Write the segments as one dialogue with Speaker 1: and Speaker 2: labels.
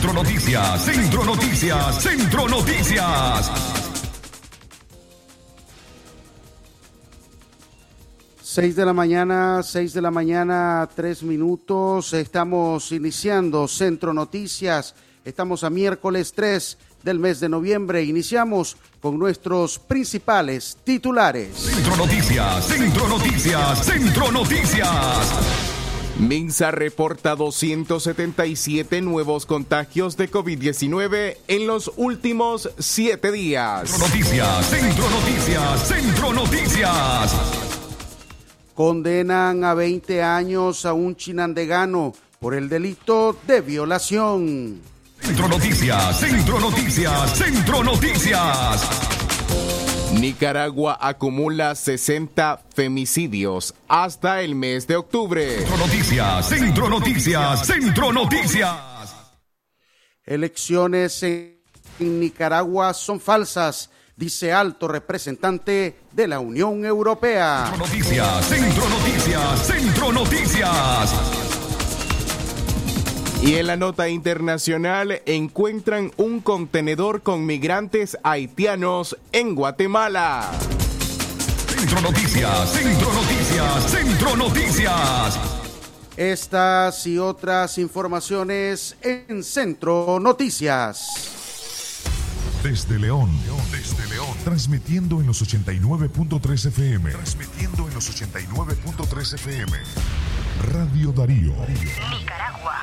Speaker 1: Centro Noticias, Centro Noticias, Centro Noticias.
Speaker 2: Seis de la mañana, seis de la mañana, tres minutos. Estamos iniciando Centro Noticias. Estamos a miércoles 3 del mes de noviembre. Iniciamos con nuestros principales titulares.
Speaker 1: Centro Noticias, Centro Noticias, Centro Noticias.
Speaker 3: Minsa reporta 277 nuevos contagios de COVID-19 en los últimos siete días.
Speaker 1: Centro Noticias, Centro Noticias, Centro Noticias.
Speaker 2: Condenan a 20 años a un chinandegano por el delito de violación.
Speaker 1: Centro Noticias, Centro Noticias, Centro Noticias.
Speaker 3: Nicaragua acumula 60 femicidios hasta el mes de octubre.
Speaker 1: Centro Noticias, Centro Noticias, Centro Noticias.
Speaker 2: Elecciones en Nicaragua son falsas, dice alto representante de la Unión Europea.
Speaker 1: Centro Noticias, Centro Noticias, Centro Noticias.
Speaker 3: Y en la nota internacional encuentran un contenedor con migrantes haitianos en Guatemala.
Speaker 1: Centro Noticias, Centro Noticias, Centro Noticias.
Speaker 2: Estas y otras informaciones en Centro Noticias.
Speaker 4: Desde León, desde León, transmitiendo en los 89.3 FM, transmitiendo en los 89.3 FM. Radio Darío.
Speaker 5: Nicaragua.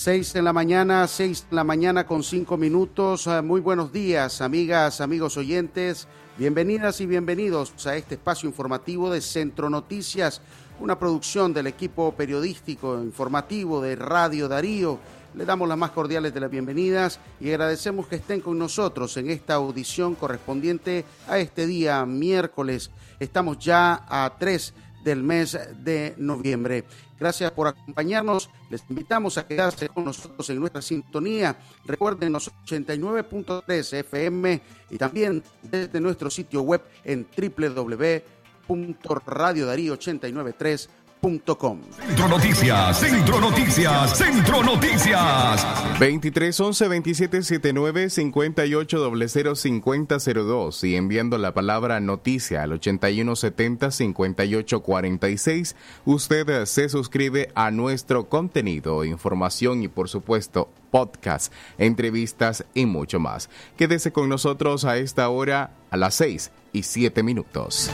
Speaker 2: 6 de la mañana, 6 de la mañana con 5 minutos. Ah, Muy buenos días, amigas, amigos oyentes. Bienvenidas y bienvenidos a este espacio informativo de Centro Noticias, una producción del equipo periodístico informativo de Radio Darío. Le damos las más cordiales de las bienvenidas y agradecemos que estén con nosotros en esta audición correspondiente a este día miércoles. Estamos ya a 3 del mes de noviembre. Gracias por acompañarnos. Les invitamos a quedarse con nosotros en nuestra sintonía. Recuerden los 89.3 FM y también desde nuestro sitio web en www.radiodarío893.com.
Speaker 1: Centro Noticias, Centro Noticias, Centro Noticias.
Speaker 3: 23 11 27 79 58 00 50 02 y enviando la palabra noticia al 81 70 58 46, usted se suscribe a nuestro contenido, información y por supuesto podcast, entrevistas y mucho más. Quédese con nosotros a esta hora a las 6 y 7 minutos.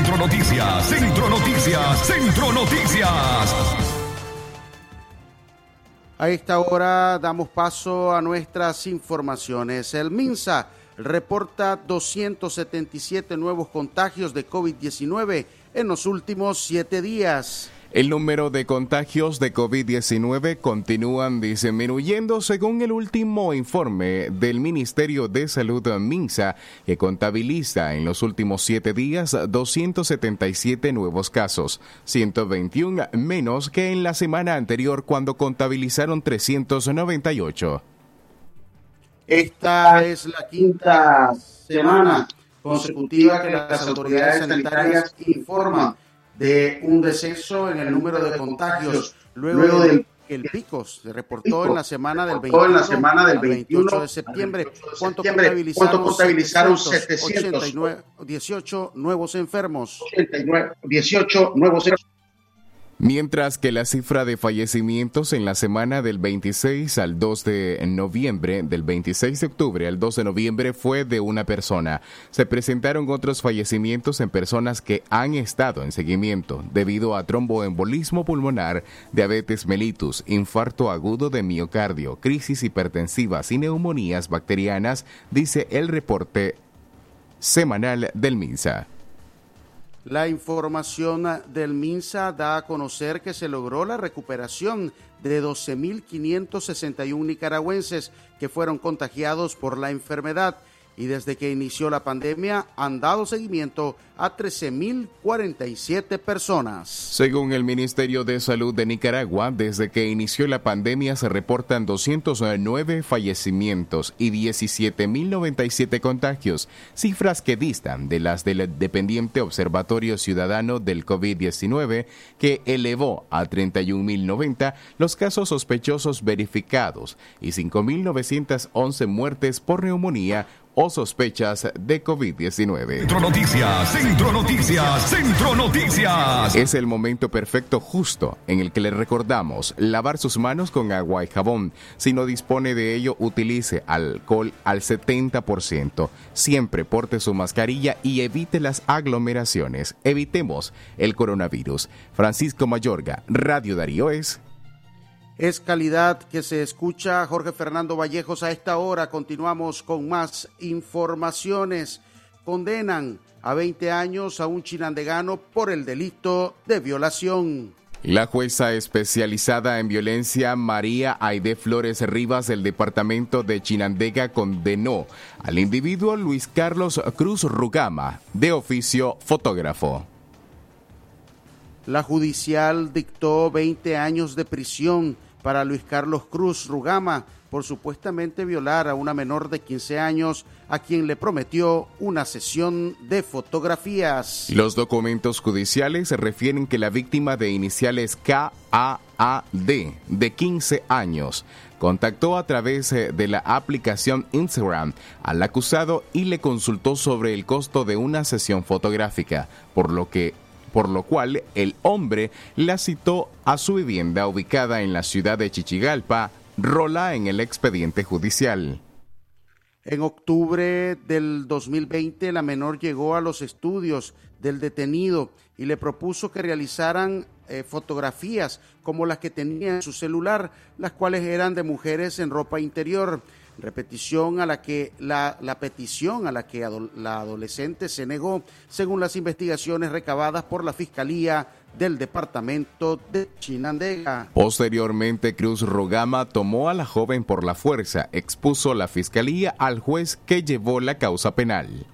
Speaker 1: Centro Noticias, Centro Noticias, Centro Noticias.
Speaker 2: A esta hora damos paso a nuestras informaciones. El MINSA reporta 277 nuevos contagios de COVID-19 en los últimos siete días.
Speaker 3: El número de contagios de COVID-19 continúan disminuyendo según el último informe del Ministerio de Salud MINSA, que contabiliza en los últimos siete días 277 nuevos casos, 121 menos que en la semana anterior cuando contabilizaron 398.
Speaker 2: Esta es la quinta semana consecutiva que las autoridades sanitarias informan de un deceso en el número de contagios luego del que el pico se reportó en la semana del 21,
Speaker 6: en la semana del 21
Speaker 2: 28 de septiembre. ¿Cuánto contabilizaron?
Speaker 6: ¿cuánto contabilizaron?
Speaker 2: 789, 18 nuevos enfermos.
Speaker 6: 89, 18 nuevos
Speaker 3: Mientras que la cifra de fallecimientos en la semana del 26 al 2 de noviembre, del 26 de octubre al 2 de noviembre fue de una persona. Se presentaron otros fallecimientos en personas que han estado en seguimiento debido a tromboembolismo pulmonar, diabetes mellitus, infarto agudo de miocardio, crisis hipertensivas y neumonías bacterianas, dice el reporte semanal del MINSA.
Speaker 2: La información del MINSA da a conocer que se logró la recuperación de 12.561 nicaragüenses que fueron contagiados por la enfermedad y desde que inició la pandemia han dado seguimiento a 13.047 personas.
Speaker 3: Según el Ministerio de Salud de Nicaragua, desde que inició la pandemia se reportan 209 fallecimientos y 17.097 contagios, cifras que distan de las del dependiente Observatorio Ciudadano del COVID-19, que elevó a 31.090 los casos sospechosos verificados y 5.911 muertes por neumonía o sospechas de COVID-19.
Speaker 1: Centro Noticias, Centro Noticias, Centro Noticias.
Speaker 3: Es el momento perfecto justo en el que le recordamos lavar sus manos con agua y jabón. Si no dispone de ello, utilice alcohol al 70%. Siempre porte su mascarilla y evite las aglomeraciones. Evitemos el coronavirus. Francisco Mayorga, Radio Darío es
Speaker 2: es calidad que se escucha. Jorge Fernando Vallejos a esta hora. Continuamos con más informaciones. Condenan a 20 años a un chinandegano por el delito de violación.
Speaker 3: La jueza especializada en violencia María Aide Flores Rivas del departamento de Chinandega condenó al individuo Luis Carlos Cruz Rugama, de oficio fotógrafo.
Speaker 2: La judicial dictó 20 años de prisión para Luis Carlos Cruz Rugama por supuestamente violar a una menor de 15 años a quien le prometió una sesión de fotografías.
Speaker 3: Los documentos judiciales refieren que la víctima de iniciales KAAD de 15 años contactó a través eh, de la aplicación Instagram al acusado y le consultó sobre el costo de una sesión fotográfica, por lo que por lo cual el hombre la citó a su vivienda ubicada en la ciudad de Chichigalpa, rola en el expediente judicial.
Speaker 2: En octubre del 2020, la menor llegó a los estudios del detenido y le propuso que realizaran eh, fotografías como las que tenía en su celular, las cuales eran de mujeres en ropa interior repetición a la que la, la petición a la que la adolescente se negó, según las investigaciones recabadas por la Fiscalía del departamento de Chinandega.
Speaker 3: Posteriormente, Cruz Rogama tomó a la joven por la fuerza, expuso la fiscalía al juez que llevó la causa penal.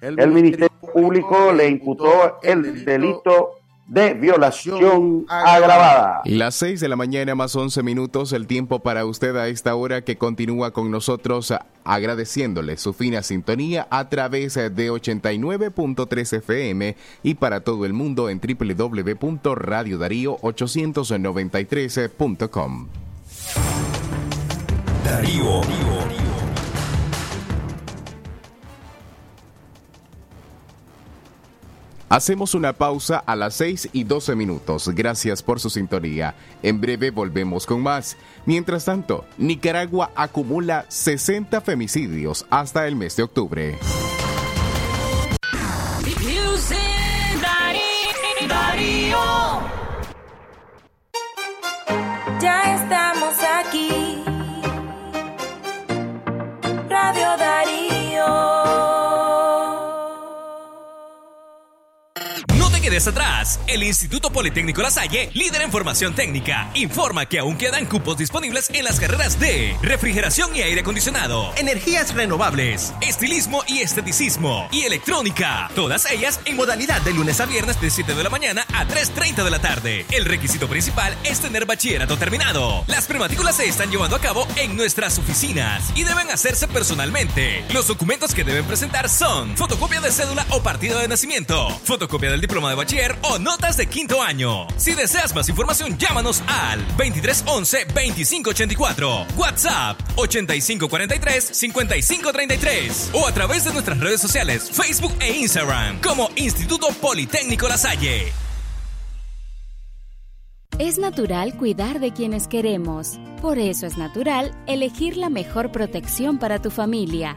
Speaker 6: El, Ministerio Público le imputó el delito de violación agravada.
Speaker 3: Las 6 de la mañana más 11 minutos, el tiempo para usted a esta hora que continúa con nosotros agradeciéndole su fina sintonía a través de 89.3 FM y para todo el mundo en www.radiodarío893.com.
Speaker 1: Darío.
Speaker 3: Hacemos una pausa a las 6 y 12 minutos. Gracias por su sintonía. En breve volvemos con más. Mientras tanto, Nicaragua acumula 60 femicidios hasta el mes de octubre.
Speaker 7: Quedes atrás. El Instituto Politécnico La Salle, líder en formación técnica, informa que aún quedan cupos disponibles en las carreras de refrigeración y aire acondicionado, energías renovables, estilismo y esteticismo y electrónica. Todas ellas en modalidad de lunes a viernes de 7 de la mañana a 3.30 de la tarde. El requisito principal es tener bachillerato terminado. Las prematrículas se están llevando a cabo en nuestras oficinas y deben hacerse personalmente. Los documentos que deben presentar son fotocopia de cédula o partido de nacimiento, fotocopia del diploma de o notas de quinto año. Si deseas más información, llámanos al 2311-2584, WhatsApp 8543-5533 o a través de nuestras redes sociales, Facebook e Instagram como Instituto Politécnico La Salle.
Speaker 8: Es natural cuidar de quienes queremos. Por eso es natural elegir la mejor protección para tu familia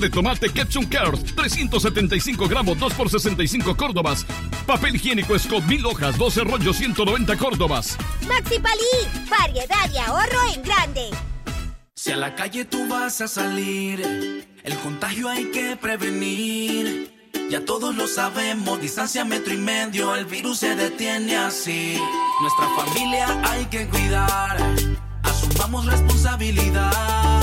Speaker 9: De tomate Ketchup Cares, 375 gramos, 2 por 65 córdobas. Papel higiénico Scott, 1000 hojas, 12 rollos, 190 córdobas.
Speaker 10: Maxi Palí, variedad y ahorro en grande.
Speaker 11: Si a la calle tú vas a salir, el contagio hay que prevenir. Ya todos lo sabemos, distancia metro y medio, el virus se detiene así. Nuestra familia hay que cuidar, asumamos responsabilidad.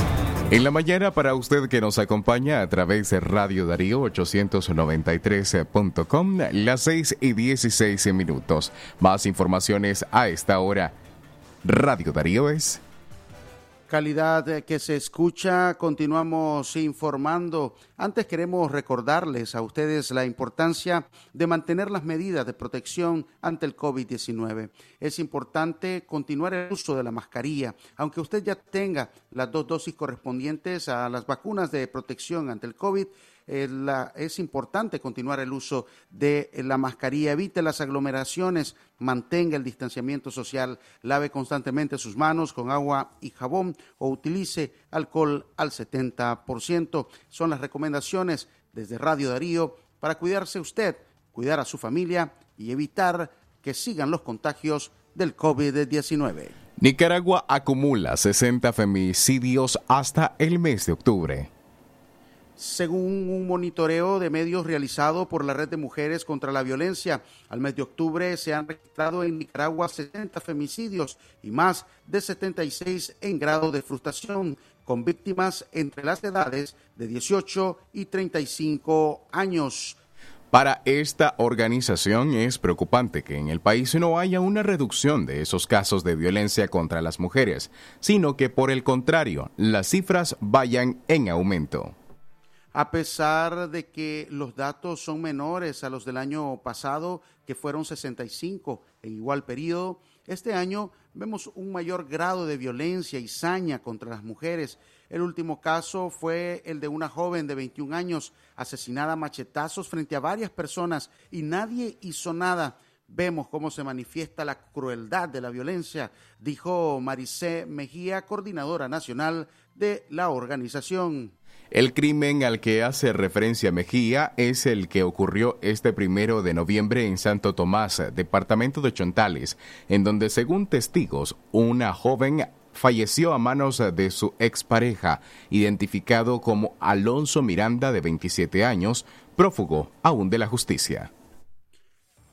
Speaker 3: En la mañana para usted que nos acompaña a través de Radio Darío 893.com, las 6 y 16 minutos. Más informaciones a esta hora. Radio Darío es
Speaker 2: calidad eh, que se escucha. Continuamos informando. Antes queremos recordarles a ustedes la importancia de mantener las medidas de protección ante el COVID-19. Es importante continuar el uso de la mascarilla, aunque usted ya tenga las dos dosis correspondientes a las vacunas de protección ante el COVID es importante continuar el uso de la mascarilla, evite las aglomeraciones, mantenga el distanciamiento social, lave constantemente sus manos con agua y jabón o utilice alcohol al 70%. Son las recomendaciones desde Radio Darío para cuidarse usted, cuidar a su familia y evitar que sigan los contagios del COVID-19.
Speaker 3: Nicaragua acumula 60 femicidios hasta el mes de octubre
Speaker 2: según un monitoreo de medios realizado por la Red de Mujeres contra la Violencia. Al mes de octubre se han registrado en Nicaragua 70 femicidios y más de 76 en grado de frustración, con víctimas entre las edades de 18 y 35 años.
Speaker 3: Para esta organización es preocupante que en el país no haya una reducción de esos casos de violencia contra las mujeres, sino que por el contrario, las cifras vayan en aumento
Speaker 2: a pesar de que los datos son menores a los del año pasado, que fueron 65 en igual periodo, este año vemos un mayor grado de violencia y saña contra las mujeres. El último caso fue el de una joven de 21 años asesinada a machetazos frente a varias personas y nadie hizo nada. Vemos cómo se manifiesta la crueldad de la violencia, dijo Maricé Mejía, coordinadora nacional de la organización.
Speaker 3: El crimen al que hace referencia Mejía es el que ocurrió este primero de noviembre en Santo Tomás, departamento de Chontales, en donde según testigos, una joven falleció a manos de su expareja, identificado como Alonso Miranda, de 27 años, prófugo aún de la justicia.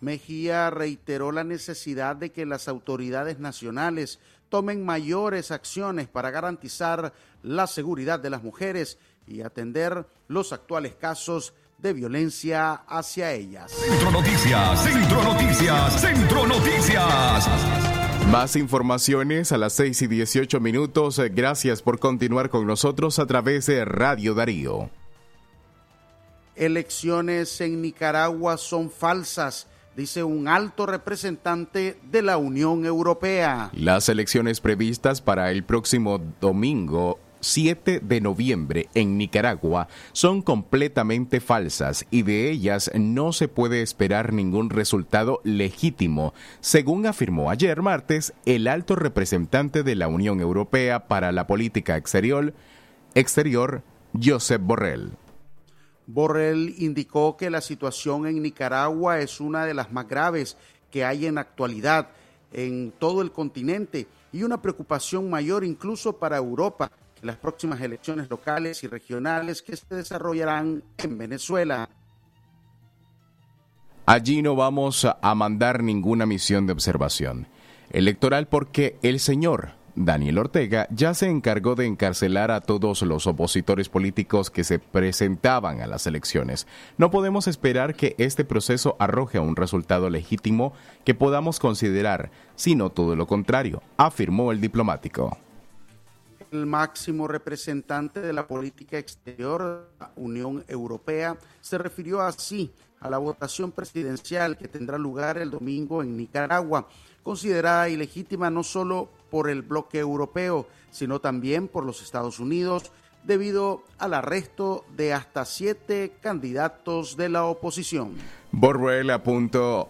Speaker 2: Mejía reiteró la necesidad de que las autoridades nacionales tomen mayores acciones para garantizar la seguridad de las mujeres y atender los actuales casos de violencia hacia ellas.
Speaker 1: Centro Noticias, Centro Noticias, Centro Noticias.
Speaker 3: Más informaciones a las 6 y 18 minutos. Gracias por continuar con nosotros a través de Radio Darío.
Speaker 2: Elecciones en Nicaragua son falsas dice un alto representante de la Unión Europea.
Speaker 3: Las elecciones previstas para el próximo domingo 7 de noviembre en Nicaragua son completamente falsas y de ellas no se puede esperar ningún resultado legítimo, según afirmó ayer martes el alto representante de la Unión Europea para la Política Exterior, exterior Josep Borrell.
Speaker 2: Borrell indicó que la situación en Nicaragua es una de las más graves que hay en la actualidad en todo el continente y una preocupación mayor incluso para Europa en las próximas elecciones locales y regionales que se desarrollarán en Venezuela.
Speaker 3: Allí no vamos a mandar ninguna misión de observación electoral porque el señor Daniel Ortega ya se encargó de encarcelar a todos los opositores políticos que se presentaban a las elecciones. No podemos esperar que este proceso arroje un resultado legítimo que podamos considerar, sino todo lo contrario, afirmó el diplomático.
Speaker 2: El máximo representante de la política exterior, la Unión Europea, se refirió así a la votación presidencial que tendrá lugar el domingo en Nicaragua, considerada ilegítima no solo por el bloque europeo, sino también por los Estados Unidos, debido al arresto de hasta siete candidatos de la oposición.
Speaker 3: Borrell apuntó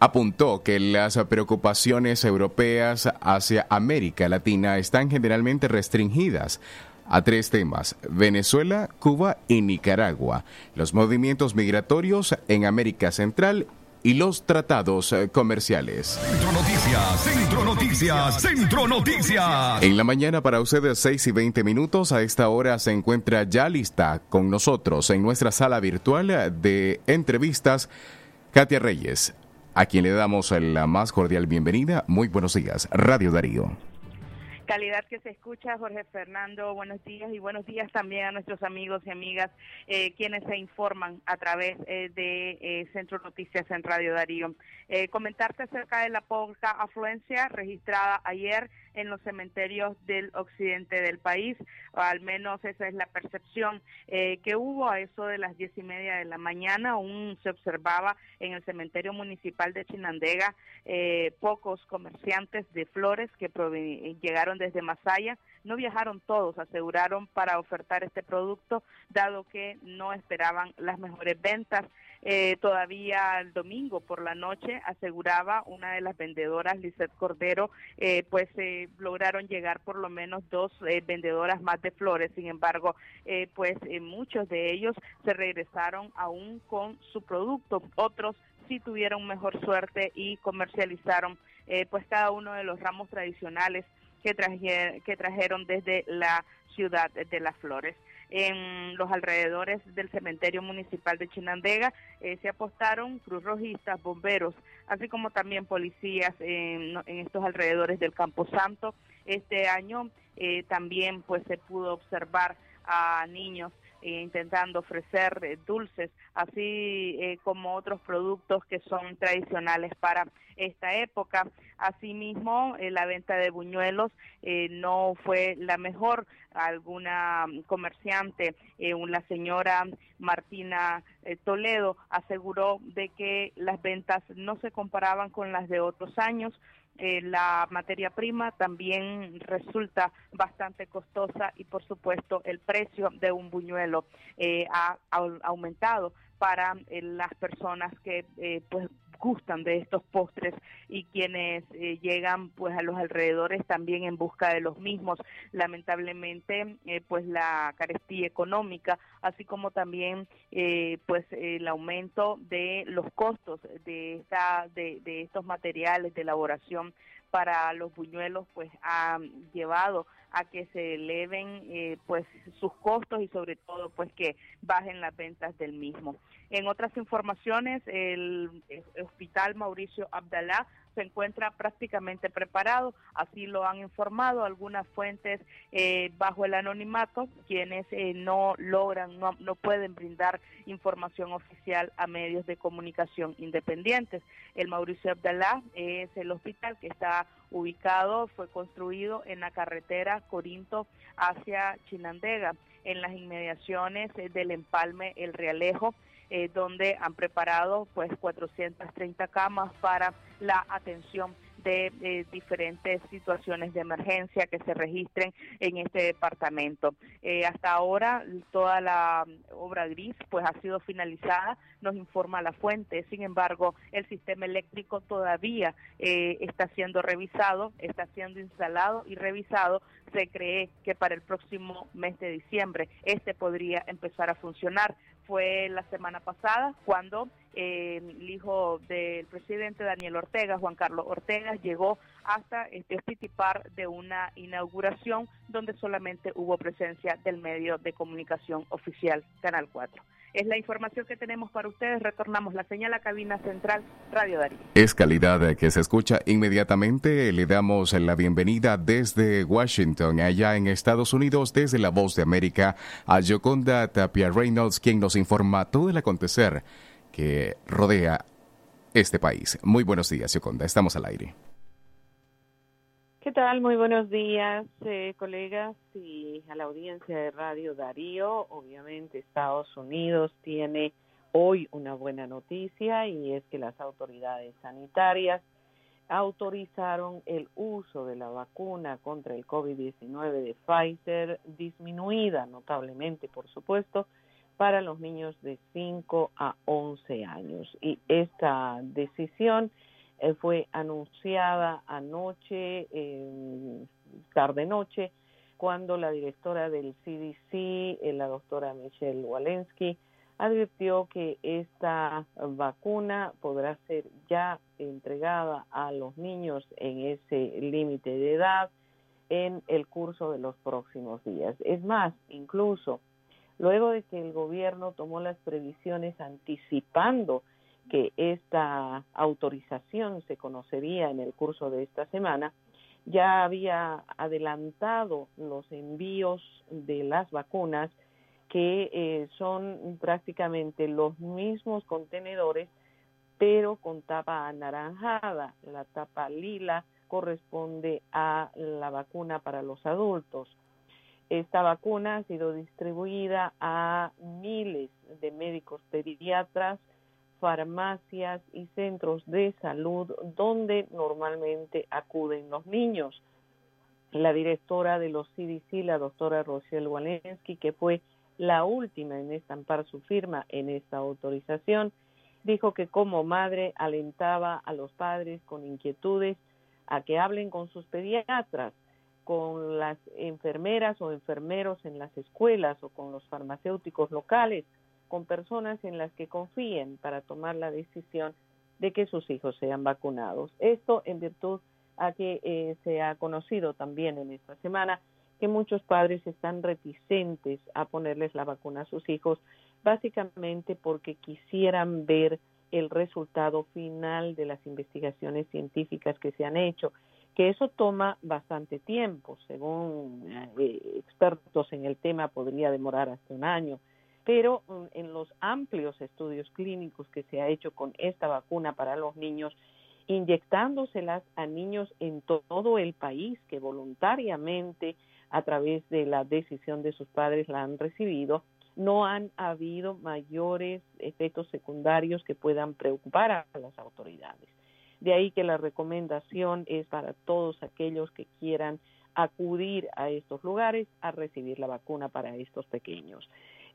Speaker 3: apuntó que las preocupaciones europeas hacia América Latina están generalmente restringidas a tres temas, Venezuela, Cuba y Nicaragua, los movimientos migratorios en América Central y los tratados eh, comerciales.
Speaker 1: Centro Noticias, Centro Noticias, Centro Noticias.
Speaker 3: En la mañana para ustedes 6 y 20 minutos, a esta hora se encuentra ya lista con nosotros en nuestra sala virtual de entrevistas Katia Reyes, a quien le damos la más cordial bienvenida. Muy buenos días, Radio Darío
Speaker 12: calidad que se escucha, Jorge Fernando, buenos días y buenos días también a nuestros amigos y amigas eh, quienes se informan a través eh, de eh, Centro Noticias en Radio Darío. comentarte acerca de la poca afluencia registrada ayer en los cementerios del occidente del país, o al menos esa es la percepción que hubo a eso de las diez y media de la mañana, aún se observaba en el cementerio municipal de Chinandega pocos comerciantes de flores que llegaron desde Masaya. No viajaron todos, aseguraron, para ofertar este producto, dado que no esperaban las mejores ventas. Eh, todavía el domingo por la noche aseguraba una de las vendedoras, Lizeth Cordero, eh, pues eh, lograron llegar por lo menos dos vendedoras más de flores. Sin embargo, pues muchos de ellos se regresaron aún con su producto. Otros sí tuvieron mejor suerte y comercializaron pues cada uno de los ramos tradicionales que, que trajeron desde la ciudad de Las Flores. En los alrededores del cementerio municipal de Chinandega eh, se apostaron cruz rojistas, bomberos, así como también policías en, estos alrededores del Campo Santo. Este año eh, también pues se pudo observar a niños intentando ofrecer eh, dulces, así eh, como otros productos que son tradicionales para esta época. Asimismo, la venta de buñuelos no fue la mejor. Alguna comerciante, la señora Martina Toledo, aseguró de que las ventas no se comparaban con las de otros años eh, la materia prima también resulta bastante costosa y por supuesto el precio de un buñuelo eh, ha, aumentado para eh, las personas que pues gustan de estos postres y quienes eh, llegan pues a los alrededores también en busca de los mismos. Lamentablemente eh, pues la carestía económica así como también eh, pues el aumento de los costos de esta de, de estos materiales de elaboración para los buñuelos pues ha llevado a que se eleven eh, pues sus costos y sobre todo pues que bajen las ventas del mismo. En otras informaciones, el, Hospital Mauricio Abdalá se encuentra prácticamente preparado, así lo han informado algunas fuentes eh, bajo el anonimato, quienes eh, no logran, no, no pueden brindar información oficial a medios de comunicación independientes. El Mauricio Abdalá es el hospital que está ubicado, fue construido en la carretera Corinto hacia Chinandega, en las inmediaciones eh, del empalme El Realejo eh, donde han preparado pues 430 camas para la atención de diferentes situaciones de emergencia que se registren en este departamento. Eh, hasta ahora toda la obra gris pues ha sido finalizada, nos informa la fuente. Sin embargo, el sistema eléctrico todavía eh, está siendo revisado, está siendo instalado y revisado. Se cree que para el próximo mes de diciembre este podría empezar a funcionar. Fue la semana pasada cuando eh, el hijo del presidente Daniel Ortega, Juan Carlos Ortega, llegó hasta este Par de una inauguración donde solamente hubo presencia del medio de comunicación oficial Canal 4. Es la información que tenemos para ustedes. Retornamos la señal a cabina central Radio Darío.
Speaker 3: Es calidad que se escucha inmediatamente. Le damos la bienvenida desde Washington, allá en Estados Unidos, desde La Voz de América, a Yoconda Tapia Reynolds, quien nos informa todo el acontecer que rodea este país. Muy buenos días, Yoconda. Estamos al aire.
Speaker 13: ¿Qué tal? Muy buenos días, eh, colegas y a la audiencia de Radio Darío. Obviamente Estados Unidos tiene hoy una buena noticia y es que las autoridades sanitarias autorizaron el uso de la vacuna contra el COVID-19 de Pfizer, disminuida notablemente, por supuesto, para los niños de 5 a 11 años. Y esta decisión eh, fue anunciada anoche, tarde-noche, cuando la directora del CDC, eh, la doctora Michelle Walensky, advirtió que esta vacuna podrá ser ya entregada a los niños en ese límite de edad en el curso de los próximos días. Es más, incluso luego de que el gobierno tomó las previsiones anticipando que esta autorización se conocería en el curso de esta semana, ya había adelantado los envíos de las vacunas que eh, son prácticamente los mismos contenedores pero con tapa anaranjada. La tapa lila corresponde a la vacuna para los adultos. Esta vacuna ha sido distribuida a miles de médicos pediatras, farmacias y centros de salud donde normalmente acuden los niños. La directora de los CDC, la doctora Rochelle Walensky, que fue la última en estampar su firma en esta autorización, dijo que como madre alentaba a los padres con inquietudes a que hablen con sus pediatras con las enfermeras o enfermeros en las escuelas o con los farmacéuticos locales, con personas en las que confíen para tomar la decisión de que sus hijos sean vacunados. Esto en virtud a que eh, se ha conocido también en esta semana que muchos padres están reticentes a ponerles la vacuna a sus hijos, básicamente porque quisieran ver el resultado final de las investigaciones científicas que se han hecho que eso toma bastante tiempo, según eh, expertos en el tema podría demorar hasta un año, pero mm, en los amplios estudios clínicos que se ha hecho con esta vacuna para los niños, inyectándoselas a niños en todo el país que voluntariamente a través de la decisión de sus padres la han recibido, no han habido mayores efectos secundarios que puedan preocupar a las autoridades. De ahí que la recomendación es para todos aquellos que quieran acudir a estos lugares a recibir la vacuna para estos pequeños.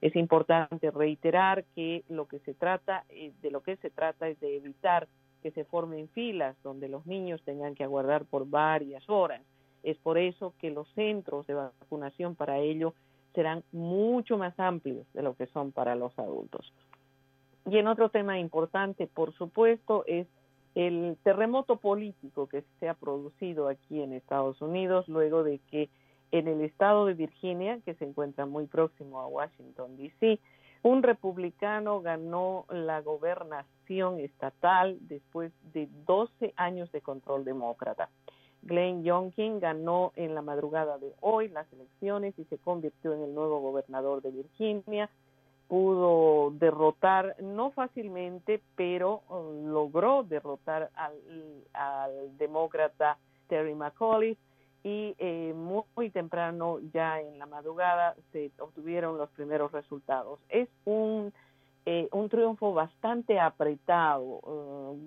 Speaker 13: Es importante reiterar que lo que se trata, eh, de lo que se trata es de evitar que se formen filas donde los niños tengan que aguardar por varias horas. Es por eso que los centros de vacunación para ello serán mucho más amplios de lo que son para los adultos. Y en otro tema importante, por supuesto, es el terremoto político que se ha producido aquí en Estados Unidos luego de que en el estado de Virginia, que se encuentra muy próximo a Washington, D.C., un republicano ganó la gobernación estatal después de 12 años de control demócrata. Glenn Youngkin ganó en la madrugada de hoy las elecciones y se convirtió en el nuevo gobernador de Virginia pudo derrotar, no fácilmente, pero uh, logró derrotar al, demócrata Terry McAuliffe y eh, muy, temprano, ya en la madrugada, se obtuvieron los primeros resultados. Es un, eh, un triunfo bastante apretado. Uh,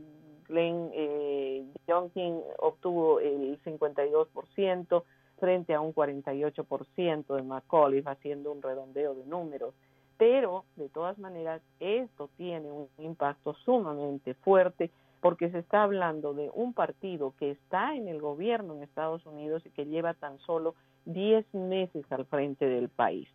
Speaker 13: Glenn eh, Youngkin obtuvo el 52% frente a un 48% de McAuliffe, haciendo un redondeo de números pero de todas maneras esto tiene un impacto sumamente fuerte porque se está hablando de un partido que está en el gobierno en Estados Unidos y que lleva tan solo 10 meses al frente del país.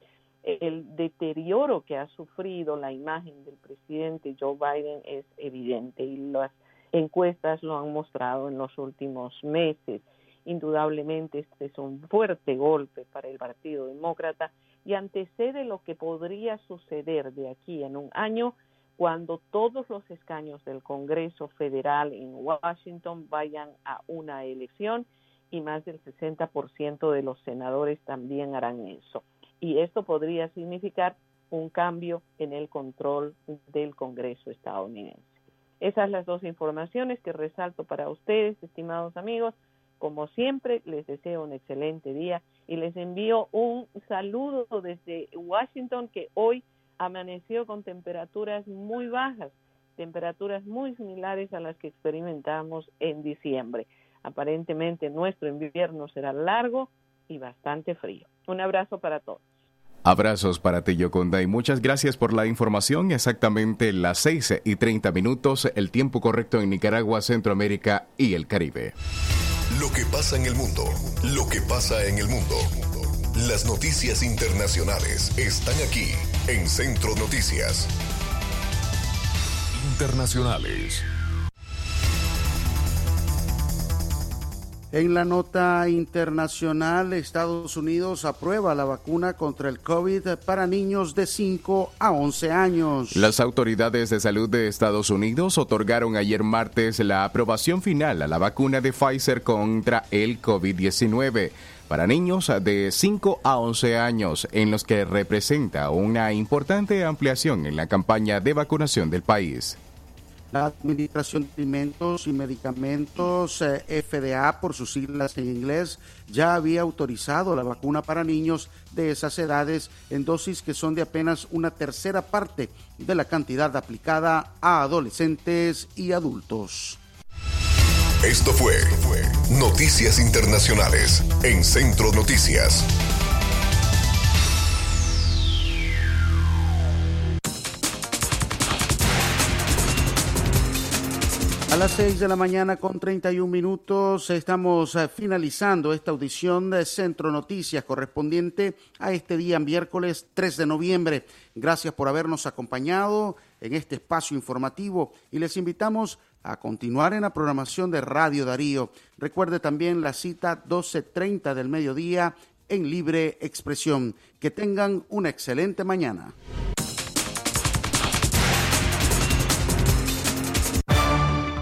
Speaker 13: El deterioro que ha sufrido la imagen del presidente Joe Biden es evidente y las encuestas lo han mostrado en los últimos meses. Indudablemente este es un fuerte golpe para el Partido Demócrata y antecede lo que podría suceder de aquí en un año cuando todos los escaños del Congreso Federal en Washington vayan a una elección y más del 60% de los senadores también harán eso. Y esto podría significar un cambio en el control del Congreso estadounidense. Esas las dos informaciones que resalto para ustedes, estimados amigos. Como siempre, les deseo un excelente día y les envío un saludo desde Washington que hoy amaneció con temperaturas muy bajas, temperaturas muy similares a las que experimentamos en diciembre. Aparentemente nuestro invierno será largo y bastante frío. Un abrazo para todos.
Speaker 3: Abrazos para ti, Yoconda, y muchas gracias por la información. Exactamente las 6 y 30 minutos, el tiempo correcto en Nicaragua, Centroamérica y el Caribe.
Speaker 4: Lo que pasa en el mundo, lo que pasa en el mundo. Las noticias internacionales están aquí en Centro Noticias. Internacionales.
Speaker 2: En la nota internacional, Estados Unidos aprueba la vacuna contra el COVID para niños de 5 a 11 años.
Speaker 3: Las autoridades de salud de Estados Unidos otorgaron ayer martes la aprobación final a la vacuna de Pfizer contra el COVID-19 para niños de 5 a 11 años, en los que representa una importante ampliación en la campaña de vacunación del país.
Speaker 2: La Administración de Alimentos y Medicamentos, eh, FDA por sus siglas en inglés, ya había autorizado la vacuna para niños de esas edades en dosis que son de apenas una tercera parte de la cantidad aplicada a adolescentes y adultos.
Speaker 4: Esto fue Noticias Internacionales en Centro Noticias.
Speaker 2: A las 6 de la mañana con 31 minutos estamos eh, finalizando esta audición de Centro Noticias correspondiente a este día miércoles 3 de noviembre. Gracias por habernos acompañado en este espacio informativo y les invitamos a continuar en la programación de Radio Darío. Recuerde también la cita 12.30 del mediodía en libre expresión. Que tengan una excelente mañana.